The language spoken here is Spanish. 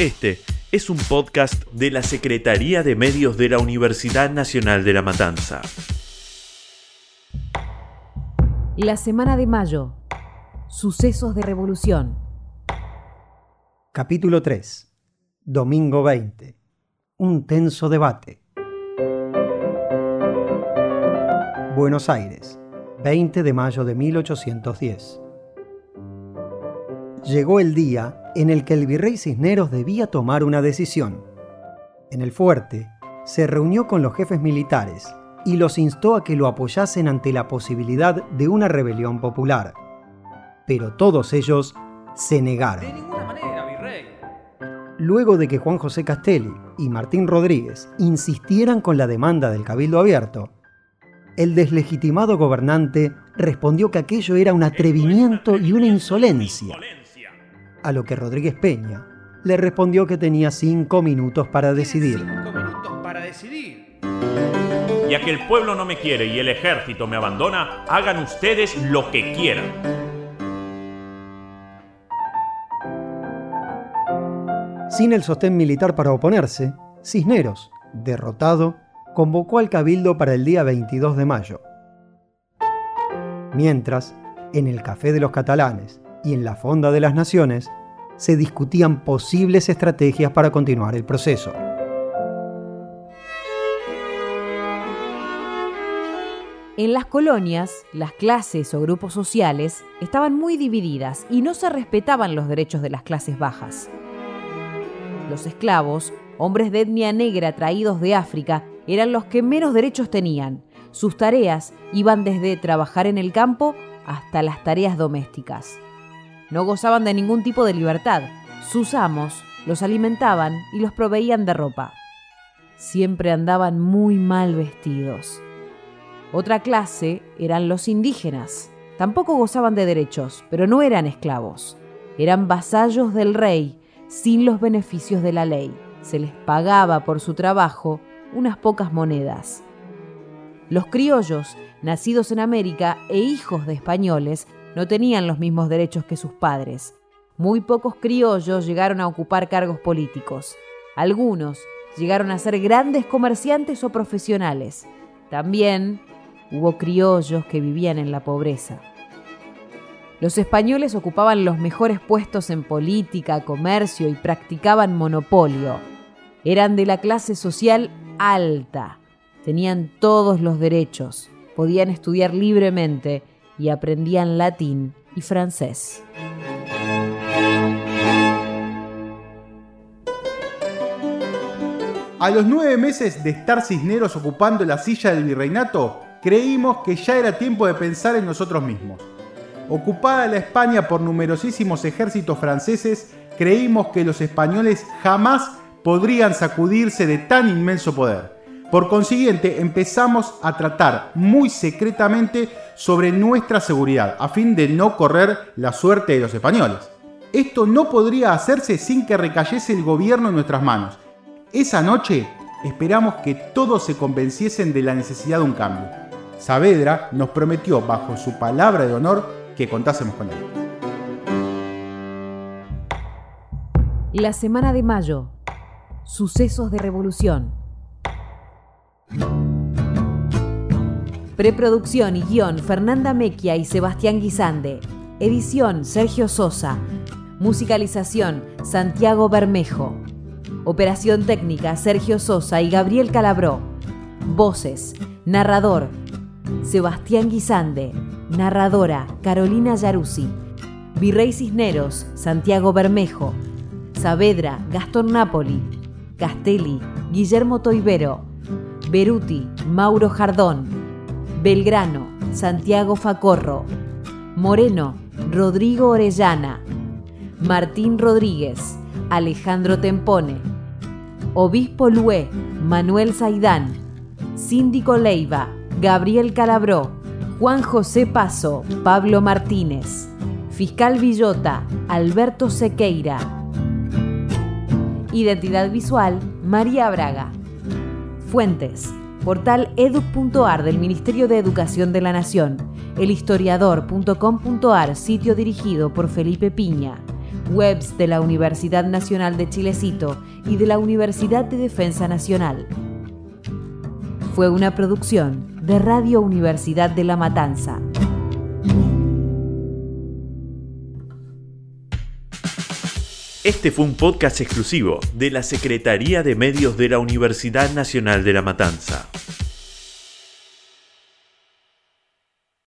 Este es un podcast de la Secretaría de Medios de la Universidad Nacional de La Matanza. La semana de mayo. Sucesos de revolución. Capítulo 3. Domingo 20. Un tenso debate. Buenos Aires, 20 de mayo de 1810. Llegó el día en el que el virrey Cisneros debía tomar una decisión. En el fuerte, se reunió con los jefes militares y los instó a que lo apoyasen ante la posibilidad de una rebelión popular. Pero todos ellos se negaron. De ninguna manera, virrey. Luego de que Juan José Castelli y Martín Rodríguez insistieran con la demanda del Cabildo Abierto, el deslegitimado gobernante respondió que aquello era un atrevimiento y una insolencia a lo que Rodríguez Peña le respondió que tenía cinco minutos para decidir. Cinco minutos para decidir. Ya que el pueblo no me quiere y el ejército me abandona, hagan ustedes lo que quieran. Sin el sostén militar para oponerse, Cisneros, derrotado, convocó al cabildo para el día 22 de mayo. Mientras, en el Café de los Catalanes y en la Fonda de las Naciones, se discutían posibles estrategias para continuar el proceso. En las colonias, las clases o grupos sociales estaban muy divididas y no se respetaban los derechos de las clases bajas. Los esclavos, hombres de etnia negra traídos de África, eran los que menos derechos tenían. Sus tareas iban desde trabajar en el campo hasta las tareas domésticas. No gozaban de ningún tipo de libertad. Sus amos los alimentaban y los proveían de ropa. Siempre andaban muy mal vestidos. Otra clase eran los indígenas. Tampoco gozaban de derechos, pero no eran esclavos. Eran vasallos del rey, sin los beneficios de la ley. Se les pagaba por su trabajo unas pocas monedas. Los criollos, nacidos en América e hijos de españoles, no tenían los mismos derechos que sus padres. Muy pocos criollos llegaron a ocupar cargos políticos. Algunos llegaron a ser grandes comerciantes o profesionales. También hubo criollos que vivían en la pobreza. Los españoles ocupaban los mejores puestos en política, comercio y practicaban monopolio. Eran de la clase social alta. Tenían todos los derechos. Podían estudiar libremente y aprendían latín y francés. A los nueve meses de estar Cisneros ocupando la silla del virreinato, creímos que ya era tiempo de pensar en nosotros mismos. Ocupada la España por numerosísimos ejércitos franceses, creímos que los españoles jamás podrían sacudirse de tan inmenso poder. Por consiguiente, empezamos a tratar muy secretamente sobre nuestra seguridad, a fin de no correr la suerte de los españoles. Esto no podría hacerse sin que recayese el gobierno en nuestras manos. Esa noche esperamos que todos se convenciesen de la necesidad de un cambio. Saavedra nos prometió, bajo su palabra de honor, que contásemos con él. La semana de mayo. Sucesos de revolución. Preproducción y guion Fernanda Mequia y Sebastián Guisande. Edición Sergio Sosa. Musicalización Santiago Bermejo. Operación técnica Sergio Sosa y Gabriel Calabró. Voces. Narrador Sebastián Guisande. Narradora Carolina Yaruzzi. Virrey Cisneros Santiago Bermejo. Saavedra Gastón Napoli. Castelli Guillermo Toibero. Beruti Mauro Jardón. Belgrano Santiago Facorro. Moreno Rodrigo Orellana. Martín Rodríguez, Alejandro Tempone, Obispo Lué, Manuel Zaidán, Síndico Leiva, Gabriel Calabró, Juan José Paso, Pablo Martínez, Fiscal Villota, Alberto Sequeira. Identidad visual, María Braga. Fuentes, portal edu.ar del Ministerio de Educación de la Nación, elhistoriador.com.ar, sitio dirigido por Felipe Piña. webs de la Universidad Nacional de Chilecito y de la Universidad de Defensa Nacional. Fue una producción de Radio Universidad de La Matanza. Este fue un podcast exclusivo de la Secretaría de Medios de la Universidad Nacional de La Matanza.